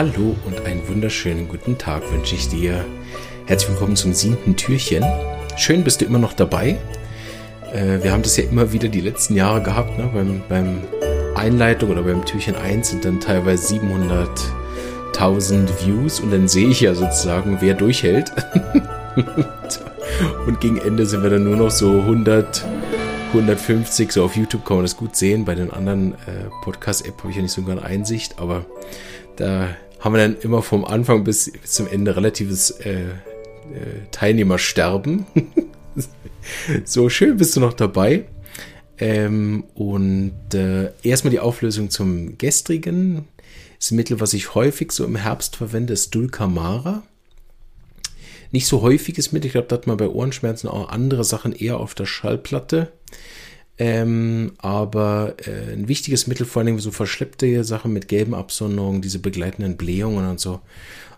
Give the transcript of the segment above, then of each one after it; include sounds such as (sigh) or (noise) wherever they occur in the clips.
Hallo und einen wunderschönen guten Tag wünsche ich dir. Herzlich willkommen zum siebten Türchen. Schön bist du immer noch dabei. Äh, wir haben das ja immer wieder die letzten Jahre gehabt, ne? beim, beim Einleitung oder beim Türchen 1 sind dann teilweise 700.000 Views und dann sehe ich ja sozusagen, wer durchhält. (laughs) und gegen Ende sind wir dann nur noch so 100, 150, so auf YouTube kann man das gut sehen. Bei den anderen äh, Podcast-App habe ich ja nicht so eine Einsicht, aber da haben wir dann immer vom Anfang bis, bis zum Ende relatives äh, äh, Teilnehmersterben. (laughs) so schön bist du noch dabei. Ähm, und äh, erstmal die Auflösung zum gestrigen. Das Mittel, was ich häufig so im Herbst verwende, ist Dulcamara. Nicht so häufiges Mittel. Ich glaube, da hat man bei Ohrenschmerzen auch andere Sachen eher auf der Schallplatte. Ähm, aber äh, ein wichtiges Mittel, vor allem so verschleppte Sachen mit gelben Absonderungen, diese begleitenden Blähungen und so.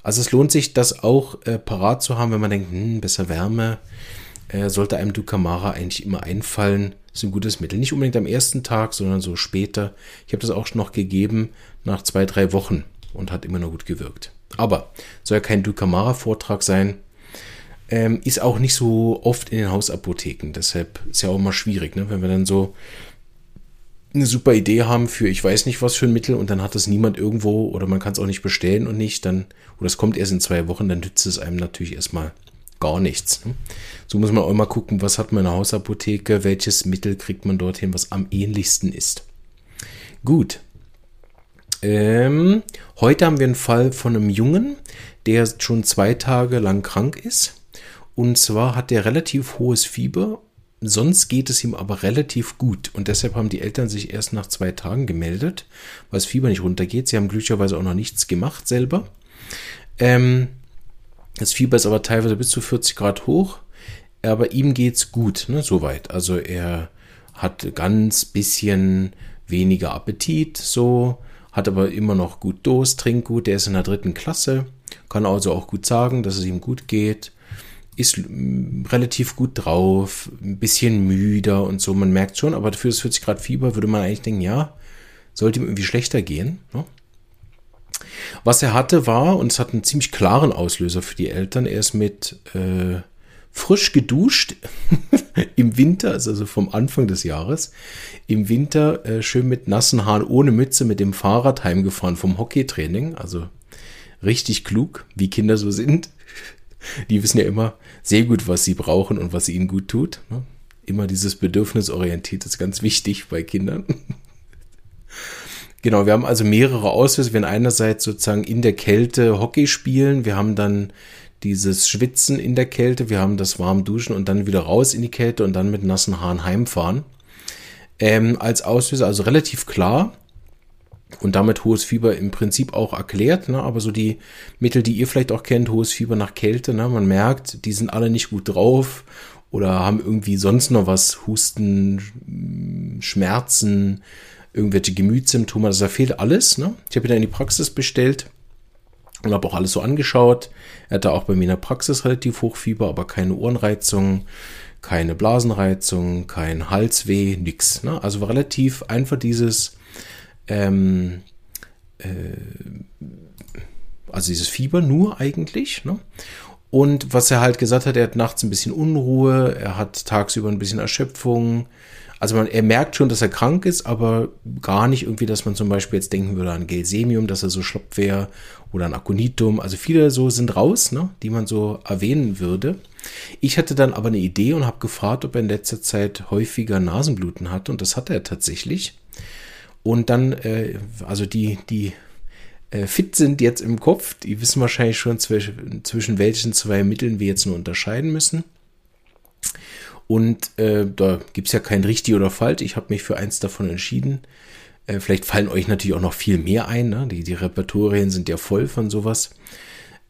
Also es lohnt sich, das auch äh, parat zu haben, wenn man denkt, hm, besser Wärme, äh, sollte einem Ducamara eigentlich immer einfallen. Ist ein gutes Mittel. Nicht unbedingt am ersten Tag, sondern so später. Ich habe das auch noch gegeben nach zwei, drei Wochen und hat immer noch gut gewirkt. Aber soll ja kein Ducamara-Vortrag sein. Ähm, ist auch nicht so oft in den Hausapotheken. Deshalb ist ja auch immer schwierig, ne? wenn wir dann so eine super Idee haben für ich weiß nicht was für ein Mittel und dann hat das niemand irgendwo oder man kann es auch nicht bestellen und nicht, dann, oder es kommt erst in zwei Wochen, dann nützt es einem natürlich erstmal gar nichts. Ne? So muss man auch immer gucken, was hat man in der Hausapotheke, welches Mittel kriegt man dorthin, was am ähnlichsten ist. Gut. Ähm, heute haben wir einen Fall von einem Jungen, der schon zwei Tage lang krank ist. Und zwar hat er relativ hohes Fieber. Sonst geht es ihm aber relativ gut. Und deshalb haben die Eltern sich erst nach zwei Tagen gemeldet, weil das Fieber nicht runtergeht. Sie haben glücklicherweise auch noch nichts gemacht selber. Ähm, das Fieber ist aber teilweise bis zu 40 Grad hoch. Aber ihm geht's gut, ne, soweit. Also er hat ganz bisschen weniger Appetit, so, hat aber immer noch gut Durst, trinkt gut. Der ist in der dritten Klasse, kann also auch gut sagen, dass es ihm gut geht ist relativ gut drauf, ein bisschen müder und so. Man merkt schon, aber für das 40 Grad Fieber würde man eigentlich denken, ja, sollte ihm irgendwie schlechter gehen. Ne? Was er hatte war, und es hat einen ziemlich klaren Auslöser für die Eltern, er ist mit äh, frisch geduscht (laughs) im Winter, also vom Anfang des Jahres, im Winter äh, schön mit nassen Haaren ohne Mütze mit dem Fahrrad heimgefahren vom Hockeytraining, also richtig klug, wie Kinder so sind. Die wissen ja immer sehr gut, was sie brauchen und was ihnen gut tut. Ne? Immer dieses Bedürfnisorientiert ist ganz wichtig bei Kindern. Genau, wir haben also mehrere Auslöser. Wir haben einerseits sozusagen in der Kälte Hockey spielen. Wir haben dann dieses Schwitzen in der Kälte. Wir haben das warm Duschen und dann wieder raus in die Kälte und dann mit nassen Haaren heimfahren. Ähm, als Auslöser also relativ klar und damit hohes Fieber im Prinzip auch erklärt, ne? aber so die Mittel, die ihr vielleicht auch kennt, hohes Fieber nach Kälte, ne? man merkt, die sind alle nicht gut drauf oder haben irgendwie sonst noch was, Husten, Schmerzen, irgendwelche Gemütssymptome, also da fehlt alles. Ne? Ich habe ihn dann in die Praxis bestellt und habe auch alles so angeschaut. Er hatte auch bei mir in der Praxis relativ Hochfieber, aber keine Ohrenreizung, keine Blasenreizung, kein Halsweh, nix. Ne? Also war relativ einfach dieses ähm, äh, also dieses Fieber nur eigentlich. Ne? Und was er halt gesagt hat, er hat nachts ein bisschen Unruhe, er hat tagsüber ein bisschen Erschöpfung. Also man, er merkt schon, dass er krank ist, aber gar nicht irgendwie, dass man zum Beispiel jetzt denken würde an Gelsemium, dass er so schlapp wäre oder an Aconitum. Also viele so sind raus, ne, die man so erwähnen würde. Ich hatte dann aber eine Idee und habe gefragt, ob er in letzter Zeit häufiger Nasenbluten hat und das hat er tatsächlich. Und dann, äh, also die, die äh, fit sind jetzt im Kopf, die wissen wahrscheinlich schon, zwischen, zwischen welchen zwei Mitteln wir jetzt nur unterscheiden müssen. Und äh, da gibt's ja kein richtig oder falsch. Ich habe mich für eins davon entschieden. Äh, vielleicht fallen euch natürlich auch noch viel mehr ein. Ne? Die, die Repertorien sind ja voll von sowas.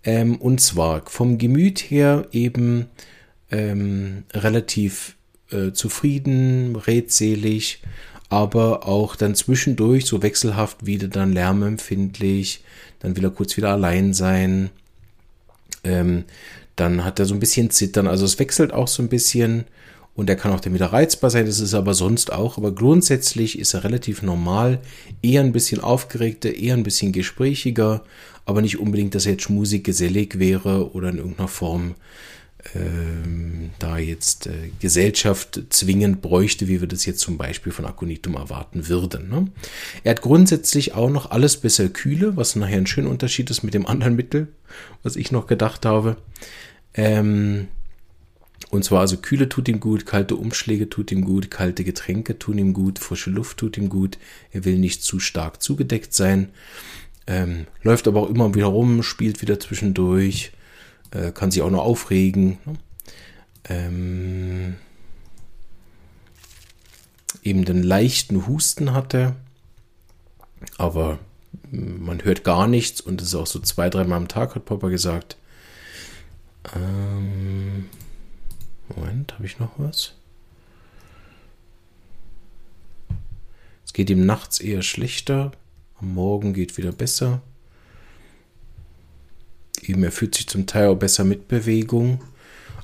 Ähm, und zwar vom Gemüt her eben ähm, relativ äh, zufrieden, redselig aber auch dann zwischendurch so wechselhaft wieder dann lärmempfindlich, dann will er kurz wieder allein sein, ähm, dann hat er so ein bisschen Zittern, also es wechselt auch so ein bisschen und er kann auch dann wieder reizbar sein, das ist aber sonst auch. Aber grundsätzlich ist er relativ normal, eher ein bisschen aufgeregter, eher ein bisschen gesprächiger, aber nicht unbedingt, dass er jetzt schmusig, gesellig wäre oder in irgendeiner Form ähm, da jetzt äh, Gesellschaft zwingend bräuchte, wie wir das jetzt zum Beispiel von Aconitum erwarten würden. Ne? Er hat grundsätzlich auch noch alles besser Kühle, was nachher ein schöner Unterschied ist mit dem anderen Mittel, was ich noch gedacht habe. Ähm, und zwar also Kühle tut ihm gut, kalte Umschläge tut ihm gut, kalte Getränke tun ihm gut, frische Luft tut ihm gut. Er will nicht zu stark zugedeckt sein. Ähm, läuft aber auch immer wieder rum, spielt wieder zwischendurch, äh, kann sich auch noch aufregen. Ne? Ähm, eben den leichten Husten hatte, aber man hört gar nichts und es ist auch so zwei, dreimal am Tag, hat Papa gesagt. Ähm, Moment, habe ich noch was? Es geht ihm nachts eher schlechter, am Morgen geht wieder besser. Eben, er fühlt sich zum Teil auch besser mit Bewegung.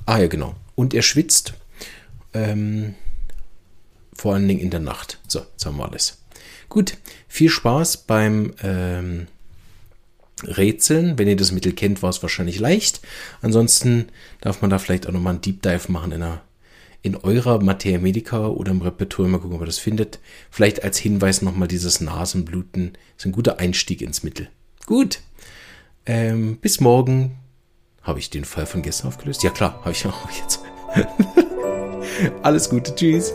Ah ja, genau. Und er schwitzt. Ähm, vor allen Dingen in der Nacht. So, jetzt haben wir alles. Gut, viel Spaß beim ähm, Rätseln. Wenn ihr das Mittel kennt, war es wahrscheinlich leicht. Ansonsten darf man da vielleicht auch nochmal einen Deep Dive machen in, einer, in eurer Materia Medica oder im Repertoire. Mal gucken, ob ihr das findet. Vielleicht als Hinweis nochmal dieses Nasenbluten. Ist ein guter Einstieg ins Mittel. Gut. Ähm, bis morgen. Habe ich den Fall von gestern aufgelöst? Ja klar, habe ich auch jetzt. (laughs) Alles Gute. Tschüss.